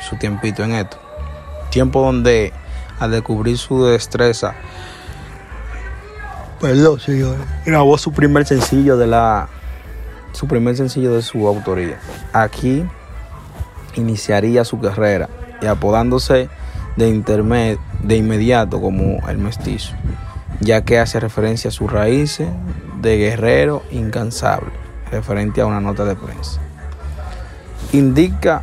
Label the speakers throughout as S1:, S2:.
S1: su tiempito en esto. Tiempo donde al descubrir su destreza, perdón señor, grabó su primer sencillo de la su primer sencillo de su autoría. Aquí iniciaría su carrera y apodándose de, intermed, de inmediato como el mestizo, ya que hace referencia a sus raíces de guerrero incansable, referente a una nota de prensa. Indica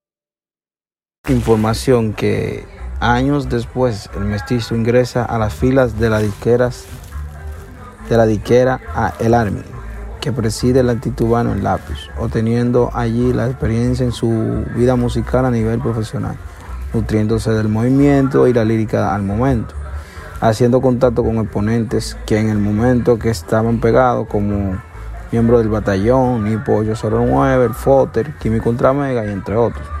S1: Información que años después el mestizo ingresa a las filas de las disqueras de la disquera a El Army, que preside el antitubano en Lápiz, obteniendo allí la experiencia en su vida musical a nivel profesional, nutriéndose del movimiento y la lírica al momento, haciendo contacto con exponentes que en el momento que estaban pegados como miembros del batallón, Nipo 809, el Foter, Químico Ultramega y entre otros.